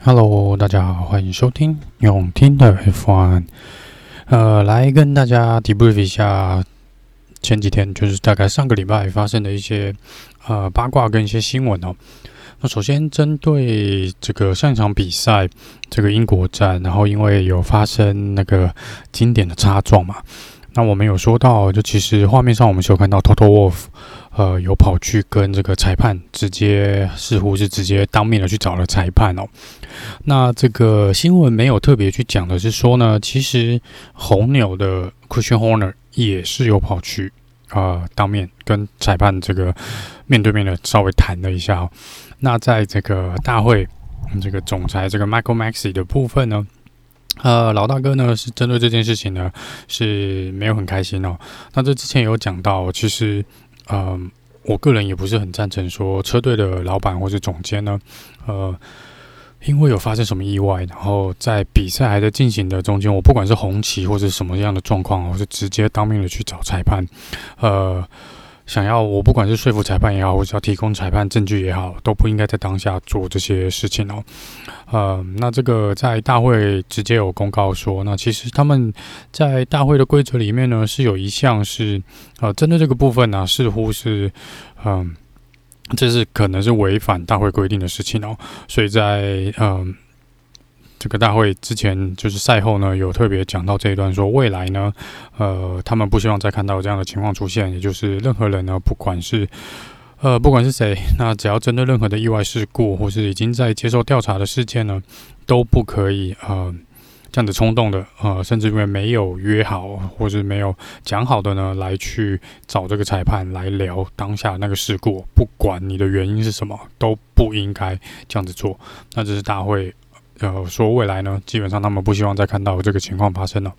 Hello，大家好，欢迎收听永听的 F1。呃，来跟大家 debrief 一下前几天，就是大概上个礼拜发生的一些呃八卦跟一些新闻哦。那首先针对这个上一场比赛，这个英国站，然后因为有发生那个经典的擦撞嘛。那我们有说到，就其实画面上我们是有看到 Toto Wolf，呃，有跑去跟这个裁判直接，似乎是直接当面的去找了裁判哦。那这个新闻没有特别去讲的是说呢，其实红牛的 Christian Horner 也是有跑去啊、呃，当面跟裁判这个面对面的稍微谈了一下哦。那在这个大会，这个总裁这个 Michael Maxi 的部分呢。呃，老大哥呢是针对这件事情呢是没有很开心哦。那这之前有讲到，其实，嗯、我个人也不是很赞成说车队的老板或是总监呢，呃，因为有发生什么意外，然后在比赛还在进行的中间，我不管是红旗或者什么样的状况，我是直接当面的去找裁判，呃。想要我不管是说服裁判也好，或者要提供裁判证据也好，都不应该在当下做这些事情哦。呃，那这个在大会直接有公告说，那其实他们在大会的规则里面呢，是有一项是呃针对这个部分呢，似乎是嗯、这是可能是违反大会规定的事情哦。所以在嗯。这个大会之前就是赛后呢，有特别讲到这一段，说未来呢，呃，他们不希望再看到这样的情况出现，也就是任何人呢，不管是呃，不管是谁，那只要针对任何的意外事故或是已经在接受调查的事件呢，都不可以呃这样子冲动的呃，甚至因为没有约好或是没有讲好的呢，来去找这个裁判来聊当下那个事故，不管你的原因是什么，都不应该这样子做。那这是大会。呃，说未来呢，基本上他们不希望再看到这个情况发生了。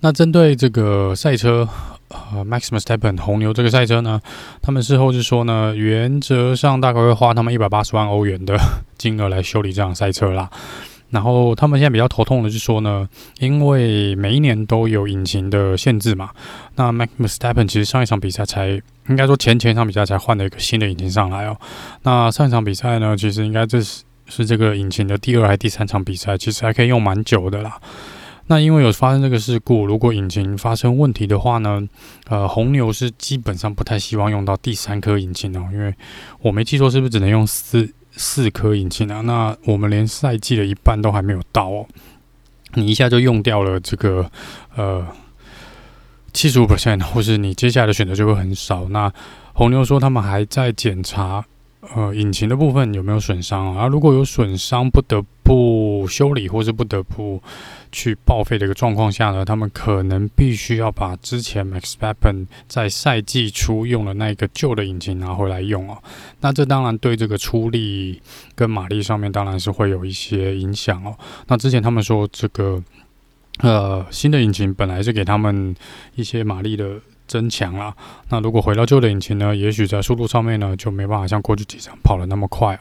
那针对这个赛车，呃，Max Verstappen 红牛这个赛车呢，他们事后是说呢，原则上大概会花他们一百八十万欧元的金额来修理这辆赛车啦。然后他们现在比较头痛的是说呢，因为每一年都有引擎的限制嘛，那 Max Verstappen 其实上一场比赛才，应该说前前一场比赛才换了一个新的引擎上来哦。那上一场比赛呢，其实应该这是。是这个引擎的第二还第三场比赛，其实还可以用蛮久的啦。那因为有发生这个事故，如果引擎发生问题的话呢，呃，红牛是基本上不太希望用到第三颗引擎哦，因为我没记错是不是只能用四四颗引擎啊？那我们连赛季的一半都还没有到哦，你一下就用掉了这个呃七十五 percent，或是你接下来的选择就会很少。那红牛说他们还在检查。呃，引擎的部分有没有损伤啊？如果有损伤，不得不修理，或是不得不去报废的一个状况下呢，他们可能必须要把之前 Max p e p p e n 在赛季初用的那个旧的引擎拿回来用哦。那这当然对这个出力跟马力上面当然是会有一些影响哦。那之前他们说这个呃新的引擎本来是给他们一些马力的。增强了，那如果回到旧的引擎呢？也许在速度上面呢，就没办法像过去几场跑的那么快哦。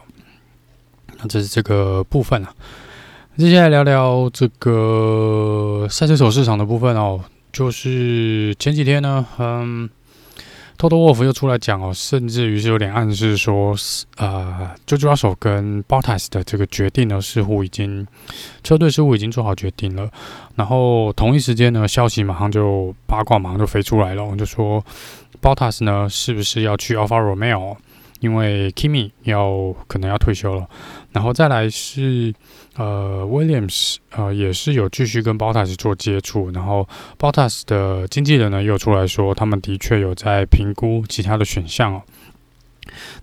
那这是这个部分啊。接下来聊聊这个赛车手市场的部分哦，就是前几天呢，嗯。Toto Wolf 又出来讲哦，甚至于是有点暗示说，呃，JoJo Arso 跟 Bottas 的这个决定呢，似乎已经车队似乎已经做好决定了。然后同一时间呢，消息马上就八卦马上就飞出来了，我们就说 Bottas 呢是不是要去 Alfa Romeo？因为 Kimi 要可能要退休了，然后再来是呃 Williams 呃也是有继续跟 Bottas 做接触，然后 Bottas 的经纪人呢又出来说，他们的确有在评估其他的选项哦。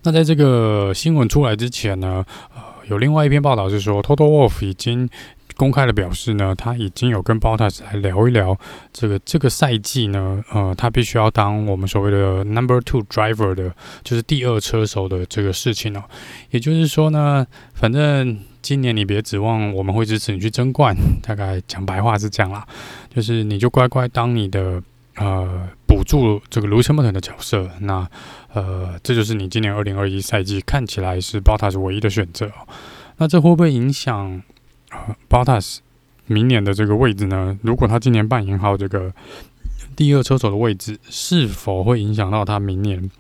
那在这个新闻出来之前呢，呃有另外一篇报道是说，Toto Wolff 已经。公开的表示呢，他已经有跟 Bottas 来聊一聊这个这个赛季呢，呃，他必须要当我们所谓的 Number Two Driver 的，就是第二车手的这个事情哦。也就是说呢，反正今年你别指望我们会支持你去争冠，大概讲白话是这样啦，就是你就乖乖当你的呃补助这个 Lewis Hamilton 的角色。那呃，这就是你今年二零二一赛季看起来是 Bottas 唯一的选择哦。那这会不会影响？Bottas 明年的这个位置呢？如果他今年扮演好这个第二车手的位置，是否会影响到他明年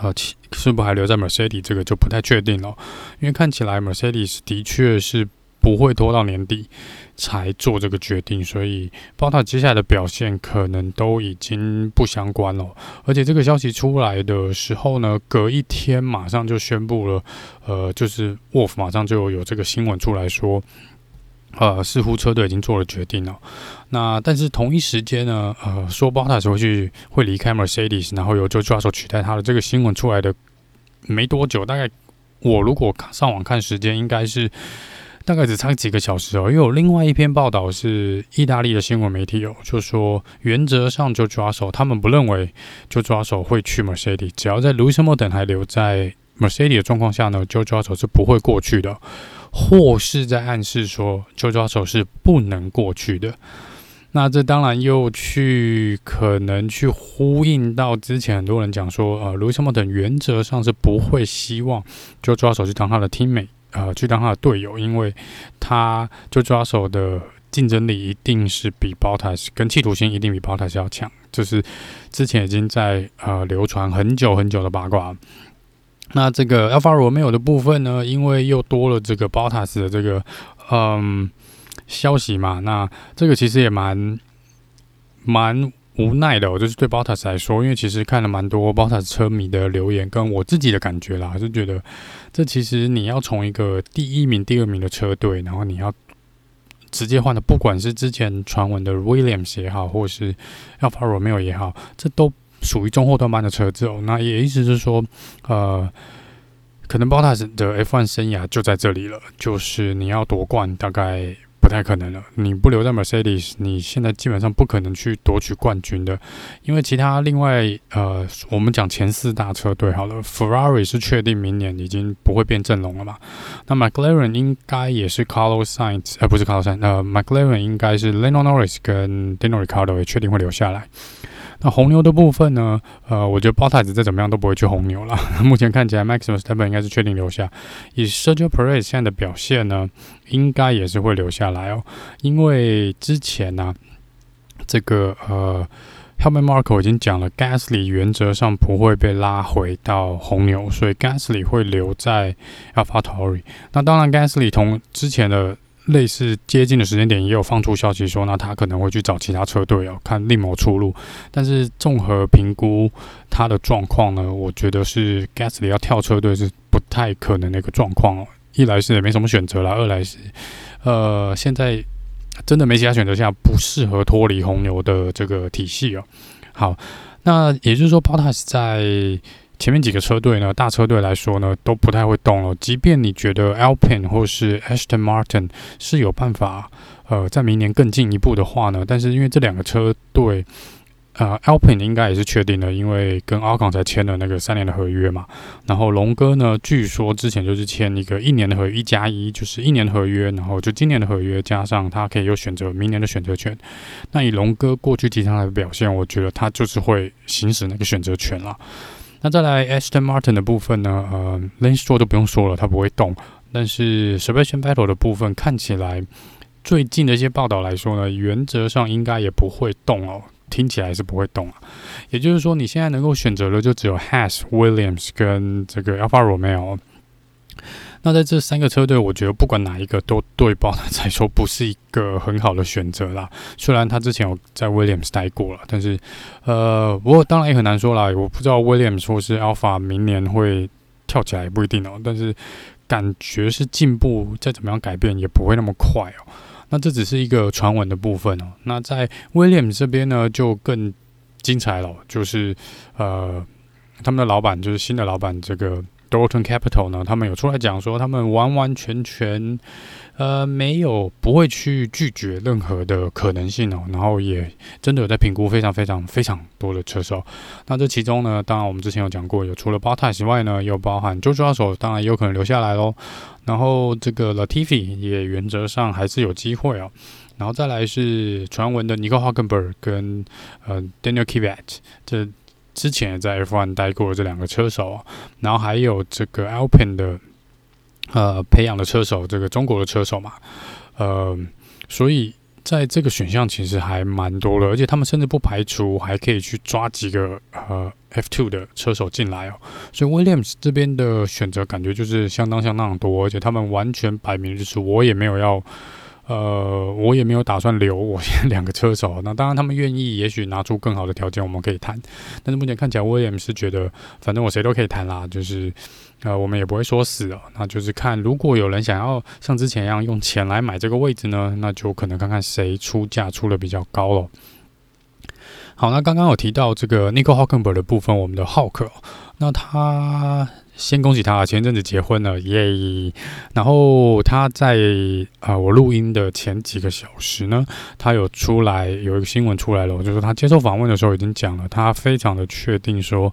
呃，是不还留在 Mercedes 这个就不太确定了，因为看起来 Mercedes 的确是不会拖到年底才做这个决定，所以包括接下来的表现可能都已经不相关了。而且这个消息出来的时候呢，隔一天马上就宣布了，呃，就是 Wolf 马上就有这个新闻出来说。呃，似乎车队已经做了决定了。那但是同一时间呢，呃，说 b o t t a 会去会离开 Mercedes，然后由 George Russell 取代他的这个新闻出来的没多久，大概我如果上网看时间，应该是大概只差几个小时哦，又有另外一篇报道是意大利的新闻媒体有就说，原则上就抓手，他们不认为就抓手会去 Mercedes，只要在路易斯莫等还留在 Mercedes 的状况下呢，就抓手是不会过去的，或是在暗示说就抓手是不能过去的。那这当然又去可能去呼应到之前很多人讲说，呃，路易斯莫等原则上是不会希望就抓手去当他的 team mate。呃，去当他的队友，因为他就抓手的竞争力一定是比 Bottas 跟企图心一定比 Bottas 要强，就是之前已经在呃流传很久很久的八卦。那这个 Alfa Romeo 的部分呢，因为又多了这个 Bottas 的这个嗯消息嘛，那这个其实也蛮蛮无奈的，我就是对 Bottas 来说，因为其实看了蛮多 Bottas 车迷的留言，跟我自己的感觉啦，还是觉得这其实你要从一个第一名、第二名的车队，然后你要直接换的，不管是之前传闻的 Williams 也好，或是 Alfa Romeo 也好，这都。属于中后段班的车子哦，那也意思是说，呃，可能 Bottas 的 F1 生涯就在这里了，就是你要夺冠大概太可能了。你不留在 Mercedes，你现在基本上不可能去夺取冠军的，因为其他另外呃，我们讲前四大车队好了，Ferrari 是确定明年已经不会变阵容了嘛？那 McLaren 应该也是 Carlos Sainz，呃，不是 Carlos Sainz，呃，McLaren 应该是 Lando Norris 跟 Daniel Ricciardo 也确定会留下来。那红牛的部分呢？呃，我觉得 Bottas 再怎么样都不会去红牛了。目前看起来，Max Verstappen 应该是确定留下。以 Sergio Perez 现在的表现呢，应该也是会留下来哦。因为之前呢、这个呃 h e l m e t Marko 已经讲了，Gasly 原则上不会被拉回到红牛，所以 Gasly 会留在 AlphaTauri。那当然，Gasly 同之前的。类似接近的时间点，也有放出消息说，那他可能会去找其他车队哦，看另谋出路。但是综合评估他的状况呢，我觉得是 Gasly 要跳车队是不太可能的一个状况哦。一来是也没什么选择啦，二来是呃现在真的没其他选择下，不适合脱离红牛的这个体系哦。好，那也就是说 Pottas 在。前面几个车队呢，大车队来说呢，都不太会动了。即便你觉得 Alpine 或是 Aston Martin 是有办法，呃，在明年更进一步的话呢，但是因为这两个车队，呃，Alpine 应该也是确定的，因为跟 Ocon 才签了那个三年的合约嘛。然后龙哥呢，据说之前就是签一个一年的合约，一加一就是一年的合约，然后就今年的合约加上他可以有选择明年的选择权。那以龙哥过去几场的表现，我觉得他就是会行使那个选择权了。那再来 Aston Martin 的部分呢？呃，Lance Stroll 都不用说了，他不会动。但是 Sebastian Vettel 的部分看起来，最近的一些报道来说呢，原则上应该也不会动哦。听起来是不会动啊。也就是说，你现在能够选择的就只有 Haas、Williams 跟这个 Alpha Romeo。那在这三个车队，我觉得不管哪一个都对 Bottas 来说不是一个很好的选择啦。虽然他之前有在 Williams 待过了，但是呃，不过当然也很难说啦。我不知道 Williams 或是 Alpha 明年会跳起来也不一定哦。但是感觉是进步，再怎么样改变也不会那么快哦。那这只是一个传闻的部分哦。那在 Williams 这边呢，就更精彩了，就是呃，他们的老板就是新的老板这个。Dorilton Capital 呢，他们有出来讲说，他们完完全全，呃，没有不会去拒绝任何的可能性哦，然后也真的有在评估非常非常非常多的车手。那这其中呢，当然我们之前有讲过，有除了 Bottas 之外呢，又包含 George Russell，当然也有可能留下来喽。然后这个 Latifi 也原则上还是有机会哦。然后再来是传闻的 Nico Hulkenberg 跟呃 Daniel Kvyat 这。之前也在 F1 待过这两个车手，然后还有这个 Alpine 的呃培养的车手，这个中国的车手嘛，呃，所以在这个选项其实还蛮多的，而且他们甚至不排除还可以去抓几个呃 F2 的车手进来哦。所以 Williams 这边的选择感觉就是相当相当多，而且他们完全摆明就是我也没有要。呃，我也没有打算留 我现在两个车手。那当然，他们愿意，也许拿出更好的条件，我们可以谈。但是目前看起来，威廉是觉得，反正我谁都可以谈啦，就是呃，我们也不会说死哦。那就是看，如果有人想要像之前一样用钱来买这个位置呢，那就可能看看谁出价出的比较高了。好，那刚刚有提到这个 Nico Hulkenberg 的部分，我们的浩克，那他。先恭喜他，前阵子结婚了，耶！然后他在啊、呃，我录音的前几个小时呢，他有出来有一个新闻出来了，就是他接受访问的时候已经讲了，他非常的确定说，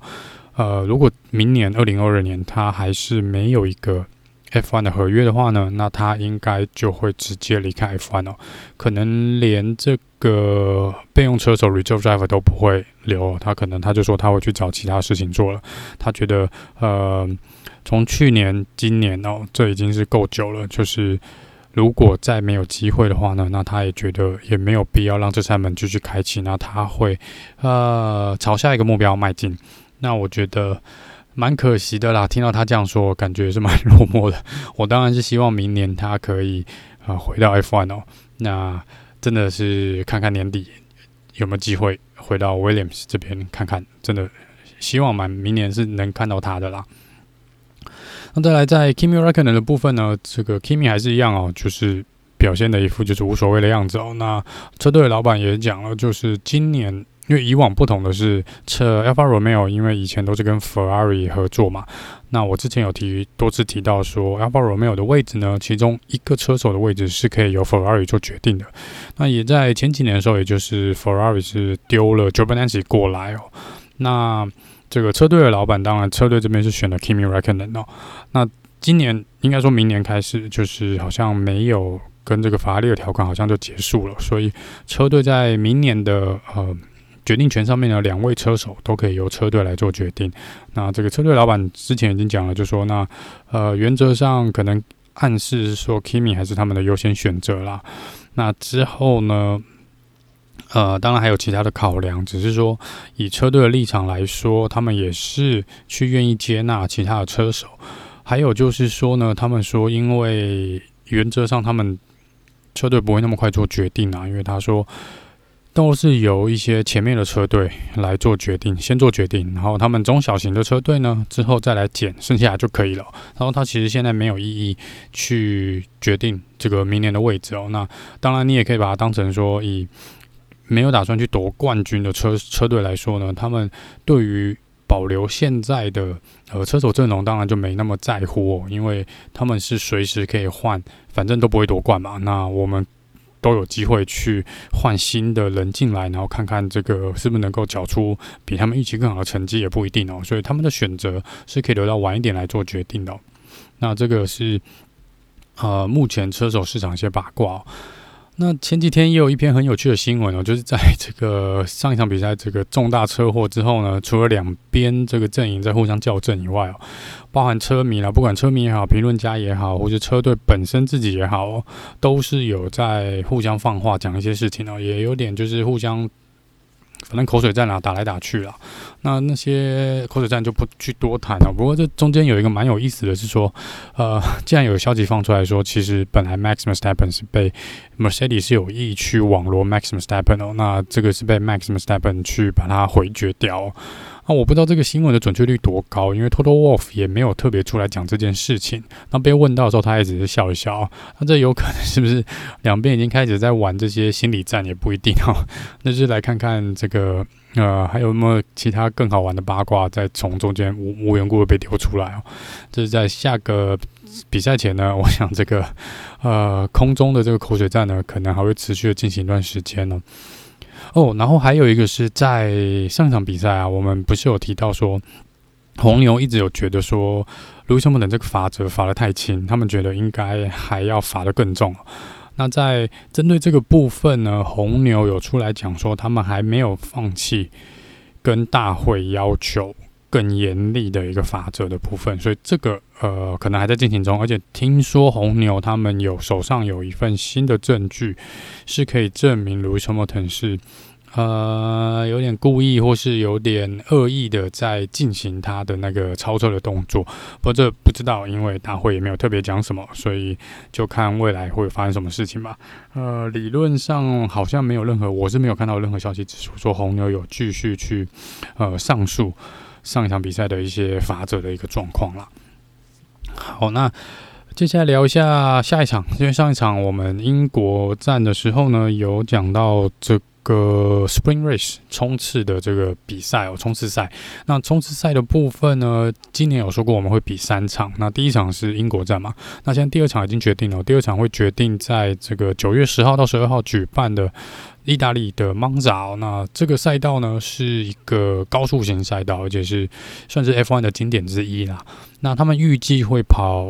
呃，如果明年二零二二年他还是没有一个。F1 的合约的话呢，那他应该就会直接离开 F1 哦，可能连这个备用车手 Reserve Driver 都不会留，他可能他就说他会去找其他事情做了。他觉得，呃，从去年、今年哦，这已经是够久了。就是如果再没有机会的话呢，那他也觉得也没有必要让这扇门继续开启，那他会呃朝下一个目标迈进。那我觉得。蛮可惜的啦，听到他这样说，感觉是蛮落寞的。我当然是希望明年他可以啊、呃、回到 F1 哦。那真的是看看年底有没有机会回到 Williams 这边看看，真的希望蛮明年是能看到他的啦。那再来在 Kimi Räikkönen 的部分呢，这个 Kimi 还是一样哦，就是表现的一副就是无所谓的样子哦。那车队的老板也讲了，就是今年。因为以往不同的是，车 Alfa Romeo 因为以前都是跟 Ferrari 合作嘛，那我之前有提多次提到说，Alfa Romeo 的位置呢，其中一个车手的位置是可以由 Ferrari 做决定的。那也在前几年的时候，也就是 Ferrari 是丢了 Giovinazzi 过来哦。那这个车队的老板，当然车队这边是选了 Kimi Räikkönen 哦。那今年应该说明年开始，就是好像没有跟这个法拉利的条款好像就结束了，所以车队在明年的呃。决定权上面呢两位车手都可以由车队来做决定。那这个车队老板之前已经讲了，就说那呃原则上可能暗示说 Kimi 还是他们的优先选择啦。那之后呢，呃当然还有其他的考量，只是说以车队的立场来说，他们也是去愿意接纳其他的车手。还有就是说呢，他们说因为原则上他们车队不会那么快做决定啊，因为他说。都是由一些前面的车队来做决定，先做决定，然后他们中小型的车队呢，之后再来减，剩下来就可以了。然后他其实现在没有意义去决定这个明年的位置哦。那当然，你也可以把它当成说，以没有打算去夺冠军的车车队来说呢，他们对于保留现在的呃车手阵容，当然就没那么在乎哦，因为他们是随时可以换，反正都不会夺冠嘛。那我们。都有机会去换新的人进来，然后看看这个是不是能够缴出比他们预期更好的成绩，也不一定哦。所以他们的选择是可以留到晚一点来做决定的。那这个是呃，目前车手市场一些八卦。那前几天也有一篇很有趣的新闻哦，就是在这个上一场比赛这个重大车祸之后呢，除了两边这个阵营在互相校正以外哦，包含车迷啦，不管车迷也好，评论家也好，或者车队本身自己也好哦，都是有在互相放话讲一些事情哦，也有点就是互相。反正口水战啊，打来打去啦。那那些口水战就不去多谈了。不过这中间有一个蛮有意思的是说，呃，既然有消息放出来说，其实本来 Max Verstappen 是被 Mercedes 是有意去网罗 Max Verstappen 哦，那这个是被 Max Verstappen 去把它回绝掉。那我不知道这个新闻的准确率多高，因为 Total Wolf 也没有特别出来讲这件事情。那被问到的时候，他也只是笑一笑。那这有可能是不是两边已经开始在玩这些心理战，也不一定哦。那就来看看这个呃，还有没有其他更好玩的八卦在从中间无无缘故的被丢出来哦。这是在下个比赛前呢，我想这个呃空中的这个口水战呢，可能还会持续的进行一段时间呢。哦然后还有一个是在上场比赛啊，我们不是有提到说，红牛一直有觉得说，卢森堡的这个罚则罚得太轻，他们觉得应该还要罚得更重。那在针对这个部分呢，红牛有出来讲说，他们还没有放弃跟大会要求更严厉的一个罚则的部分，所以这个呃，可能还在进行中，而且听说红牛他们有手上有一份新的证据，是可以证明 Lewis Hamilton 是呃有点故意或是有点恶意的在进行他的那个超车的动作。不过这不知道，因为大会也没有特别讲什么，所以就看未来会发生什么事情吧。呃，理论上好像没有任何，我是没有看到任何消息指出说红牛有继续去呃上诉上一场比赛的一些罚则的一个状况啦。好，那接下来聊一下下一场，因为上一场我们英国站的时候呢，有讲到这个 Spring Race 冲刺的这个比赛哦，冲刺赛。那冲刺赛的部分呢，今年有说过我们会比三场，那第一场是英国站嘛，那现在第二场已经决定了，第二场会决定在这个九月十号到十二号举办的。意大利的蒙扎，那这个赛道呢，是一个高速型赛道，而且是算是 F1 的经典之一啦。那他们预计会跑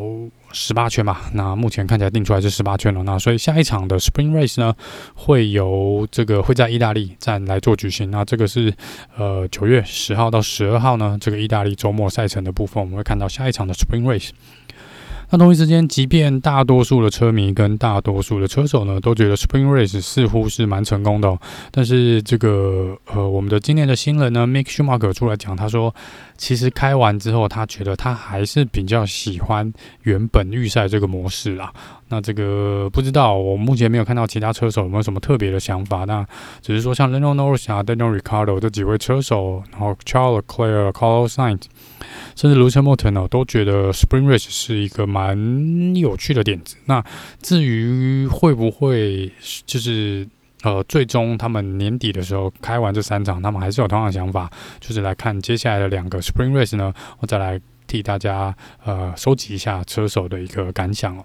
十八圈吧，那目前看起来定出来是十八圈了。那所以下一场的 Spring Race 呢，会由这个会在意大利站来做举行。那这个是呃九月十号到十二号呢，这个意大利周末赛程的部分，我们会看到下一场的 Spring Race。那同一时间，即便大多数的车迷跟大多数的车手呢，都觉得 Spring Race 似乎是蛮成功的哦，但是这个呃，我们的今年的新人呢，Mick Schumacher 出来讲，他说，其实开完之后，他觉得他还是比较喜欢原本预赛这个模式啦。那这个不知道，我目前没有看到其他车手有没有什么特别的想法。那只是说，像 Lando Norris 啊、Daniel Ricardo 这几位车手，然后 Charles Leclerc、Carlos Sainz。甚至 Lewis Hamilton 呢，都觉得 Spring Race 是一个蛮有趣的点子。那至于会不会就是呃，最终他们年底的时候开完这三场，他们还是有同样的想法，就是来看接下来的两个 Spring Race 呢，我再来替大家呃收集一下车手的一个感想哦。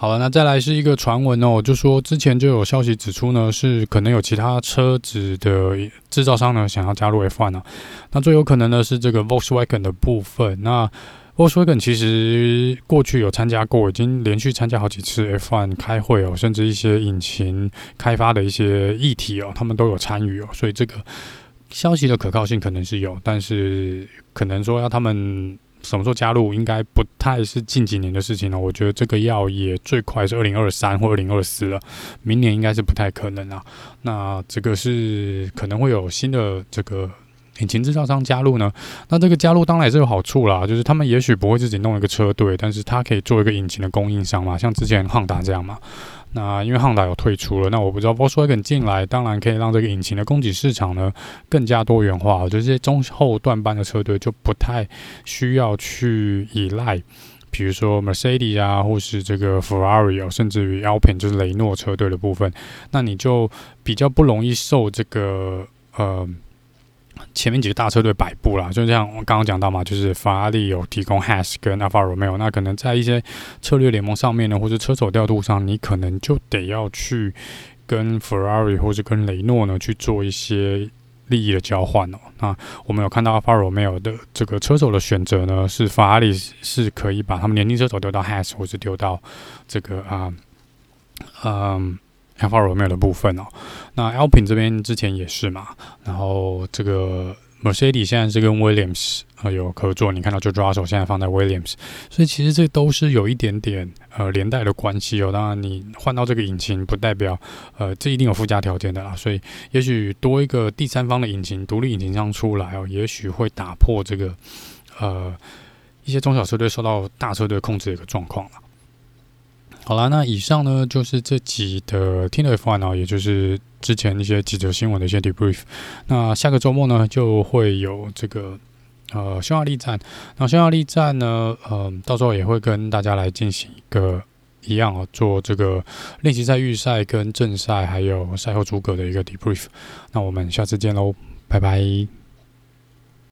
好了，那再来是一个传闻哦，就说之前就有消息指出呢，是可能有其他车子的制造商呢想要加入 F1 呢。那最有可能呢是这个 Volkswagen 的部分。那 Volkswagen 其实过去有参加过，已经连续参加好几次 F1 开会哦，甚至一些引擎开发的一些议题哦，他们都有参与哦。所以这个消息的可靠性可能是有，但是可能说要他们。什么时候加入应该不太是近几年的事情了。我觉得这个要也最快是二零二三 或二零二四了，明年应该是不太可能啊。那这个是可能会有新的这个引擎制造商加入呢。那这个加入当然也是有好处啦，就是他们也许不会自己弄一个车队，但是他可以做一个引擎的供应商嘛，像之前汉达这样嘛。那因为汉达有退出了，那我不知道 Volkswagen 进来，当然可以让这个引擎的供给市场呢更加多元化。我觉得这些中后段班的车队就不太需要去依赖，比如说 Mercedes 啊，或是这个 Ferrari 啊，甚至于 Alpine 就是雷诺车队的部分，那你就比较不容易受这个呃。前面几个大车队摆布啦，就像我刚刚讲到嘛，就是法拉利有提供 Has 跟 Alfa Romeo，那可能在一些策略联盟上面呢，或者车手调度上，你可能就得要去跟 Ferrari 或者跟雷诺呢去做一些利益的交换哦。那我们有看到 Alfa Romeo 的这个车手的选择呢，是法拉利是可以把他们年轻车手丢到 Haas 或者丢到这个啊，嗯。Alfa Romeo 的部分哦，那 Alpin 这边之前也是嘛，然后这个 Mercedes 现在是跟 Williams 呃有合作，你看到 George Russell 现在放在 Williams，所以其实这都是有一点点呃连带的关系哦。当然你换到这个引擎，不代表呃这一定有附加条件的啦，所以也许多一个第三方的引擎，独立引擎商出来哦，也许会打破这个呃一些中小车队受到大车队控制的一个状况了。好啦，那以上呢就是这集的听的 F1 啊，也就是之前一些几则新闻的一些 debrief。那下个周末呢就会有这个呃匈牙利站，那匈牙利站呢，嗯、呃，到时候也会跟大家来进行一个一样啊，做这个练习赛、预赛跟正赛还有赛后诸葛的一个 debrief。那我们下次见喽，拜拜。